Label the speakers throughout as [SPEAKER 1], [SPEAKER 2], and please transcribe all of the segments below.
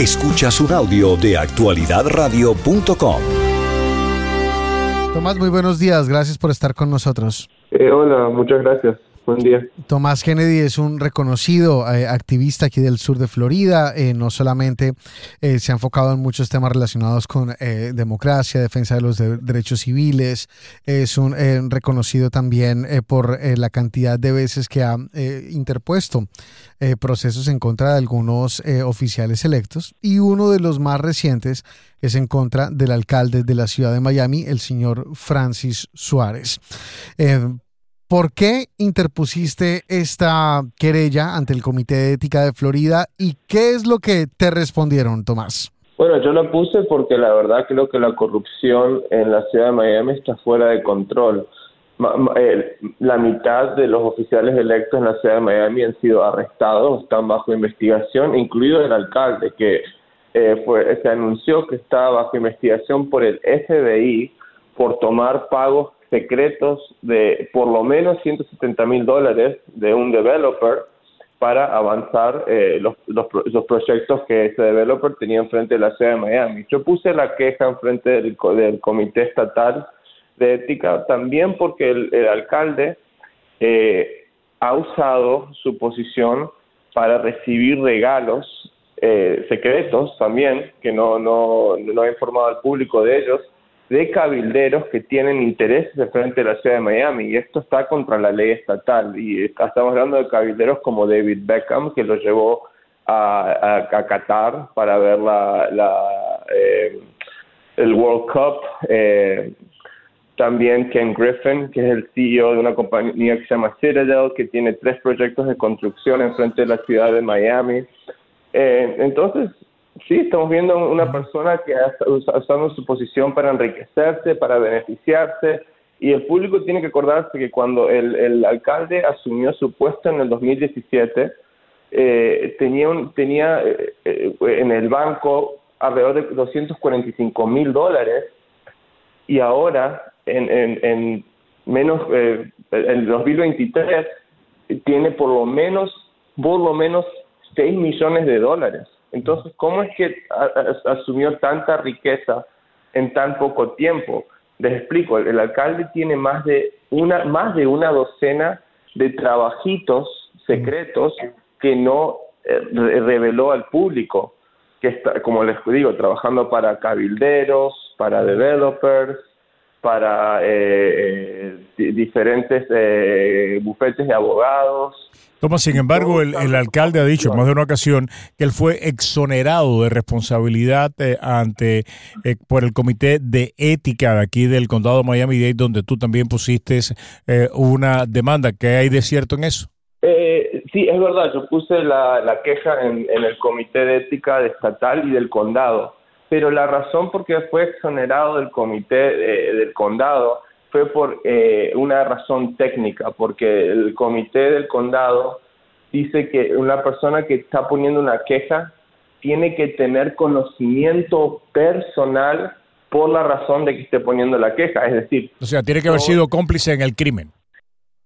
[SPEAKER 1] Escuchas un audio de actualidadradio.com.
[SPEAKER 2] Tomás, muy buenos días. Gracias por estar con nosotros.
[SPEAKER 3] Eh, hola, muchas gracias.
[SPEAKER 2] Tomás Kennedy es un reconocido eh, activista aquí del sur de Florida. Eh, no solamente eh, se ha enfocado en muchos temas relacionados con democracia, defensa de los derechos civiles, es un reconocido también por la cantidad de veces que ha interpuesto procesos en contra de algunos oficiales electos. Y uno de los más recientes es en contra del alcalde de la ciudad de Miami, el señor Francis Suárez. ¿Por qué interpusiste esta querella ante el Comité de Ética de Florida y qué es lo que te respondieron, Tomás?
[SPEAKER 3] Bueno, yo la puse porque la verdad creo que la corrupción en la ciudad de Miami está fuera de control. La mitad de los oficiales electos en la ciudad de Miami han sido arrestados, están bajo investigación, incluido el alcalde, que eh, fue, se anunció que estaba bajo investigación por el FBI por tomar pagos secretos de por lo menos 170 mil dólares de un developer para avanzar eh, los, los, proyectos que ese developer tenía enfrente de la ciudad de Miami. Yo puse la queja enfrente del, del Comité Estatal de Ética también porque el, alcalde eh, ha usado su posición para recibir regalos eh, secretos también, que no, no, no ha informado al público de ellos, de cabilderos que tienen intereses de frente a la ciudad de Miami y esto está contra la ley estatal y estamos hablando de cabilderos como David Beckham que lo llevó a, a, Qatar para ver la, la eh, el World Cup eh, también Ken Griffin que es el CEO de una compañía que se llama Citadel que tiene tres proyectos de construcción en frente de la ciudad de Miami. Eh, entonces Sí, estamos viendo una persona que está usando su posición para enriquecerse, para beneficiarse, y el público tiene que acordarse que cuando el, alcalde asumió su puesto en el 2017, eh, tenía, un, tenía eh, eh, en el banco alrededor de 245 mil dólares, y ahora, en, en, en menos, en el 2023, tiene por lo menos, por lo menos 6 millones de dólares. Entonces, ¿cómo es que asumió tanta riqueza en tan poco tiempo? Les explico, el, alcalde tiene más de una más de una docena de trabajitos secretos que no eh, reveló al público, que está, como les digo, trabajando para cabilderos, para developers, para eh, eh, diferentes eh, bufetes de abogados.
[SPEAKER 4] Toma, sin embargo, el, alcalde ha dicho en más de una ocasión que él fue exonerado de responsabilidad ante por el comité de ética de aquí del condado de Miami-Dade, donde tú también pusiste una demanda. ¿Qué hay de cierto en eso?
[SPEAKER 3] sí, es verdad. Yo puse la, queja en, en el comité de ética estatal y del condado pero la razón por qué fue exonerado del comité del condado fue por eh, una razón técnica, porque el comité del condado dice que una persona que está poniendo una queja tiene que tener conocimiento personal por la razón de que esté poniendo la queja, es decir...
[SPEAKER 4] O sea, tiene que haber sido cómplice en el crimen.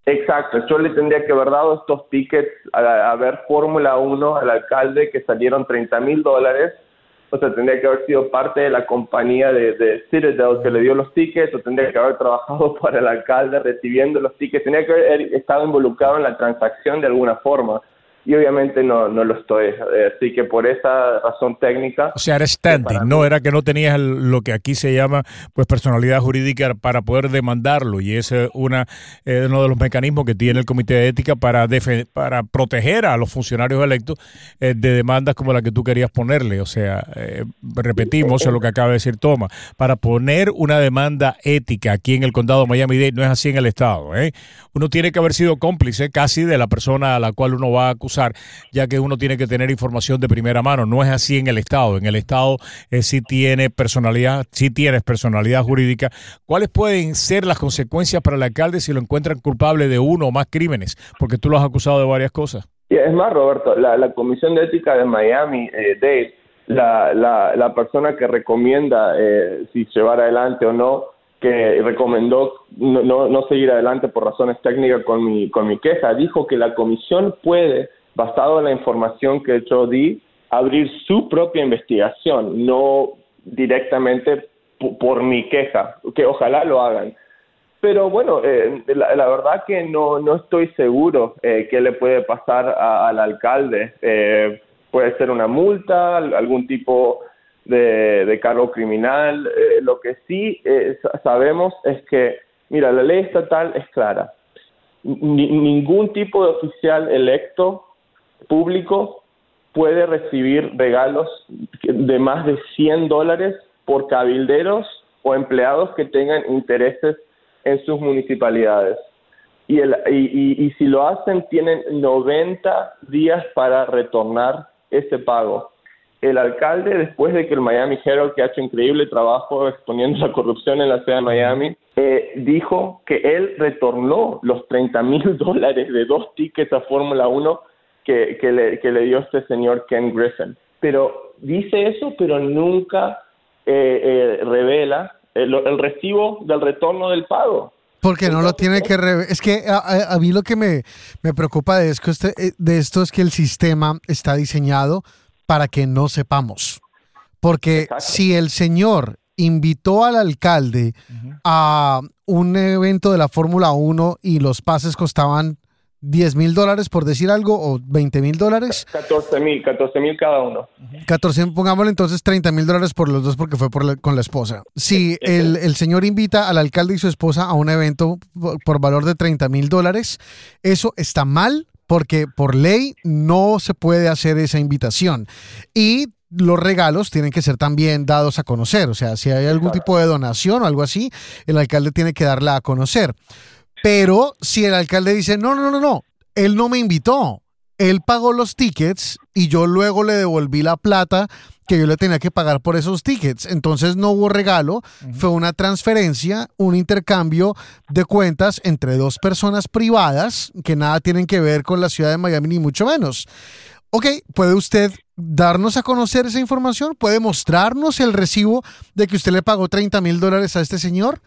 [SPEAKER 3] Exacto, yo le tendría que haber dado estos tickets a, a ver Fórmula 1 al alcalde que salieron 30 mil dólares o sea, tendría que haber sido parte de la compañía de, de Citadel que le dio los tickets, o tendría que haber trabajado para el alcalde recibiendo los tickets, tendría que haber estado involucrado en la transacción de alguna forma y obviamente no, no lo estoy. Eh, así que por esa razón técnica...
[SPEAKER 4] O sea, era standing, no era que no tenías lo que aquí se llama pues personalidad jurídica para poder demandarlo y ese es una, eh, uno de los mecanismos que tiene el Comité de Ética para, para proteger a los funcionarios electos eh, de demandas como la que tú querías ponerle. O sea, repetimos lo que acaba de decir Toma, para poner una demanda ética aquí en el condado de Miami-Dade no es así en el estado. Uno tiene que haber sido cómplice casi de la persona a la cual uno va a acusar ya que uno tiene que tener información de primera mano. No es así en el Estado. En el Estado eh, sí tiene personalidad, sí tienes personalidad jurídica. ¿Cuáles pueden ser las consecuencias para el alcalde si lo encuentran culpable de uno o más crímenes? Porque tú lo has acusado de varias cosas.
[SPEAKER 3] es más, Roberto, la, Comisión de Ética de Miami, eh, Dave, la, la, persona que recomienda eh, si llevar adelante o no, que recomendó no, no, no, seguir adelante por razones técnicas con mi, con mi queja, dijo que la comisión puede basado en la información que yo di, abrir su propia investigación, no directamente por mi queja, que ojalá lo hagan. Pero bueno, eh, la, verdad que no, no estoy seguro eh, qué le puede pasar al alcalde. Eh, puede ser una multa, algún tipo de, cargo criminal. Eh, lo que sí sabemos es que, mira, la ley estatal es clara. ningún tipo de oficial electo público puede recibir regalos de más de 100 dólares por cabilderos o empleados que tengan intereses en sus municipalidades. Y, el, y, y, si lo hacen, tienen 90 días para retornar ese pago. El alcalde, después de que el Miami Herald, que ha hecho increíble trabajo exponiendo la corrupción en la ciudad de Miami, eh, dijo que él retornó los 30 mil dólares de dos tickets a Fórmula 1 que, que, le, que le dio este señor Ken Griffin. Pero dice eso, pero nunca eh, eh, revela el, recibo del retorno del pago.
[SPEAKER 2] Porque no lo tiene que... Es que a, mí lo que me, me preocupa de esto, este, eh, de esto es que el sistema está diseñado para que no sepamos. Porque si el señor invitó al alcalde a un evento de la Fórmula 1 y los pases costaban 10 mil dólares por decir algo o 20 mil dólares.
[SPEAKER 3] 14 mil, 14 mil cada uno.
[SPEAKER 2] 14, pongámosle entonces 30 mil dólares por los dos porque fue por con la esposa. Si el, el, señor invita al alcalde y su esposa a un evento por, valor de 30 mil dólares, eso está mal porque por ley no se puede hacer esa invitación. Y los regalos tienen que ser también dados a conocer. O sea, si hay algún tipo de donación o algo así, el alcalde tiene que darla a conocer. Pero si el alcalde dice, no, no, no, no, él no me invitó, él pagó los tickets y yo luego le devolví la plata que yo le tenía que pagar por esos tickets. Entonces no hubo regalo, fue una transferencia, un intercambio de cuentas entre dos personas privadas que nada tienen que ver con la ciudad de Miami ni mucho menos. Ok, ¿puede usted darnos a conocer esa información? ¿Puede mostrarnos el recibo de que usted le pagó 30 mil dólares a este señor?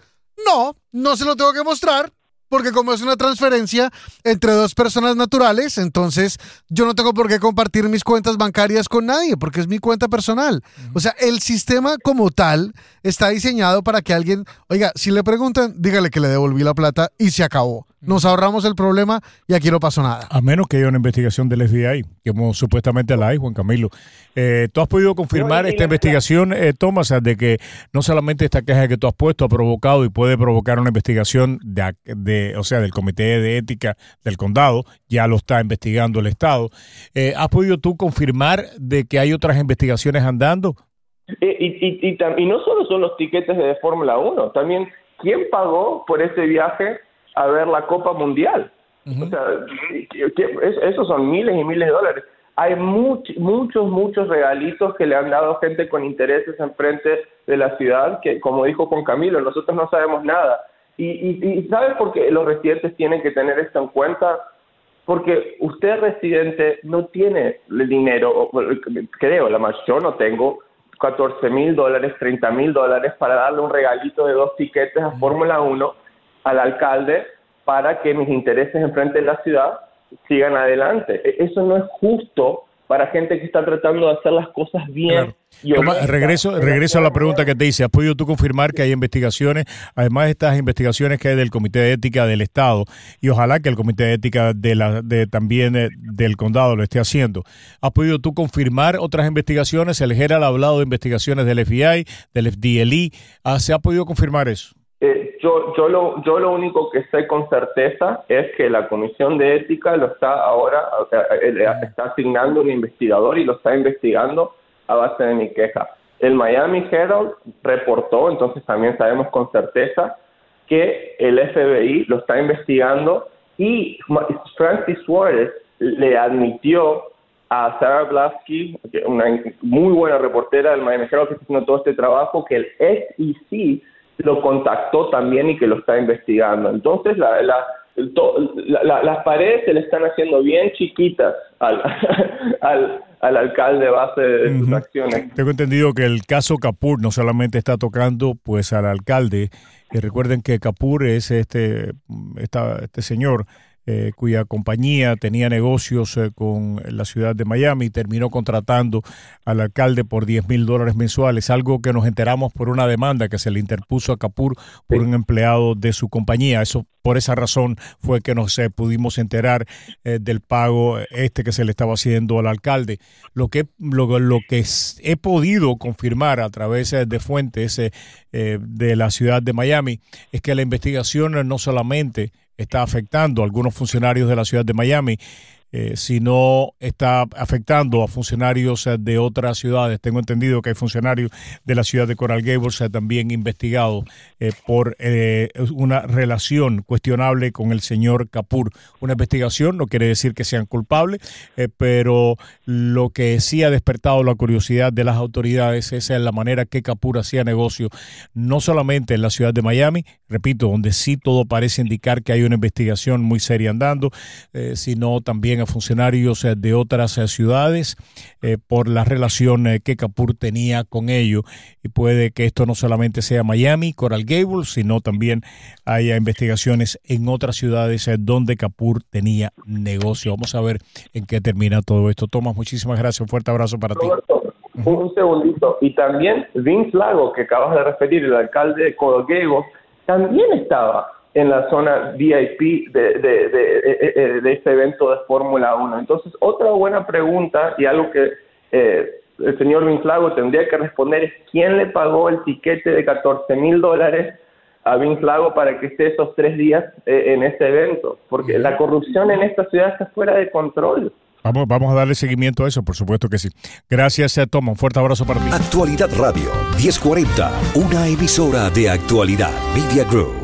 [SPEAKER 2] No, no se lo tengo que mostrar porque como es una transferencia entre dos personas naturales, entonces yo no tengo por qué compartir mis cuentas bancarias con nadie, porque es mi cuenta personal. O sea, el sistema como tal está diseñado para que alguien, oiga, si le preguntan, dígale que le devolví la plata y se acabó nos ahorramos el problema y aquí no pasó nada.
[SPEAKER 4] A menos que haya una investigación del FBI, que supuestamente la hay, Juan Camilo. Eh, ¿Tú has podido confirmar esta investigación, eh, Tomás, de que no solamente esta queja que tú has puesto ha provocado y puede provocar una investigación de, o sea, del Comité de Ética del Condado, ya lo está investigando el Estado. Eh, ¿Has podido tú confirmar de que hay otras investigaciones andando?
[SPEAKER 3] Eh, y, y, y, y no solo son los tiquetes de Fórmula 1, también quién pagó por ese viaje a ver la Copa Mundial. O sea, esos son miles y miles de dólares. Hay muchos, muchos, muchos regalitos que le han dado gente con intereses enfrente de la ciudad, que como dijo con Camilo, nosotros no sabemos nada. Y, y, ¿sabes por qué los residentes tienen que tener esto en cuenta? Porque usted residente no tiene el dinero, creo, la más yo no tengo 14 mil dólares, 30 mil dólares para darle un regalito de dos tiquetes a Fórmula 1 al alcalde para que mis intereses enfrente de la ciudad sigan adelante. E, eso no es justo para gente que está tratando de hacer las cosas bien.
[SPEAKER 4] regreso, regreso a la pregunta que te hice. ¿Has podido tú confirmar que hay investigaciones, además de estas investigaciones que hay del Comité de Ética del Estado, y ojalá que el Comité de Ética de la, de, también eh, del Condado lo esté haciendo? ¿Has podido tú confirmar otras investigaciones? El GERAL ha hablado de investigaciones del FBI, del FDLE. Ah, ¿Se ha podido confirmar eso?
[SPEAKER 3] Eh, yo, yo, lo, yo lo único que sé con certeza es que la Comisión de Ética lo está ahora, está asignando un investigador y lo está investigando a base de mi queja. El Miami Herald reportó, entonces también sabemos con certeza, que el FBI lo está investigando y Francis Suárez le admitió a Sarah Blasky, una muy buena reportera del Miami Herald que está haciendo todo este trabajo, que el SEC lo contactó también y que lo está investigando. Entonces, la, las paredes se le están haciendo bien chiquitas al, al, alcalde base de sus acciones.
[SPEAKER 4] Tengo entendido que el caso Capur no solamente está tocando pues al alcalde, y recuerden que Capur es este, esta, este señor eh, cuya compañía tenía negocios eh, con la ciudad de Miami, terminó contratando al alcalde por 10 mil dólares mensuales, algo que nos enteramos por una demanda que se le interpuso a Capur por un empleado de su compañía. Eso por esa razón fue que nos pudimos enterar del pago este que se le estaba haciendo al alcalde. Lo que, lo, lo que he podido confirmar a través de fuentes de la ciudad de Miami es que la investigación no solamente está afectando a algunos funcionarios de la ciudad de Miami, eh, si no está afectando a funcionarios eh, de otras ciudades. Tengo entendido que hay funcionarios de la ciudad de Coral Gables eh, también investigados por una relación cuestionable con el señor Capur. Una investigación no quiere decir que sean culpables, pero lo que sí ha despertado la curiosidad de las autoridades es la manera que Capur hacía negocio, no solamente en la ciudad de Miami, repito, donde sí todo parece indicar que hay una investigación muy seria andando, sino también a funcionarios eh, de otras eh, ciudades eh, por la relación que Capur tenía con ellos. Y puede que esto no solamente sea Miami, Coral Gables, sino también haya investigaciones en otras ciudades donde Capur tenía negocio. Vamos a ver en qué termina todo esto. Tomás, muchísimas gracias. Un fuerte abrazo para ti.
[SPEAKER 3] Un segundito. Y también Vince Lago, que acabas de referir, el alcalde de Coral Gables, también estaba en la zona VIP de, de, de, de este evento de Fórmula 1. Entonces, otra buena pregunta y algo que eh, el señor Vinflago tendría que responder es quién le pagó el tiquete de 14 mil dólares a Vinflago para que esté esos tres días eh, en este evento, porque la corrupción en esta ciudad está fuera de control.
[SPEAKER 4] Vamos, vamos a darle seguimiento a eso, por supuesto que sí. Gracias, a Tom. Un fuerte abrazo para ti.
[SPEAKER 1] Actualidad Radio 1040, una emisora de actualidad Media Group.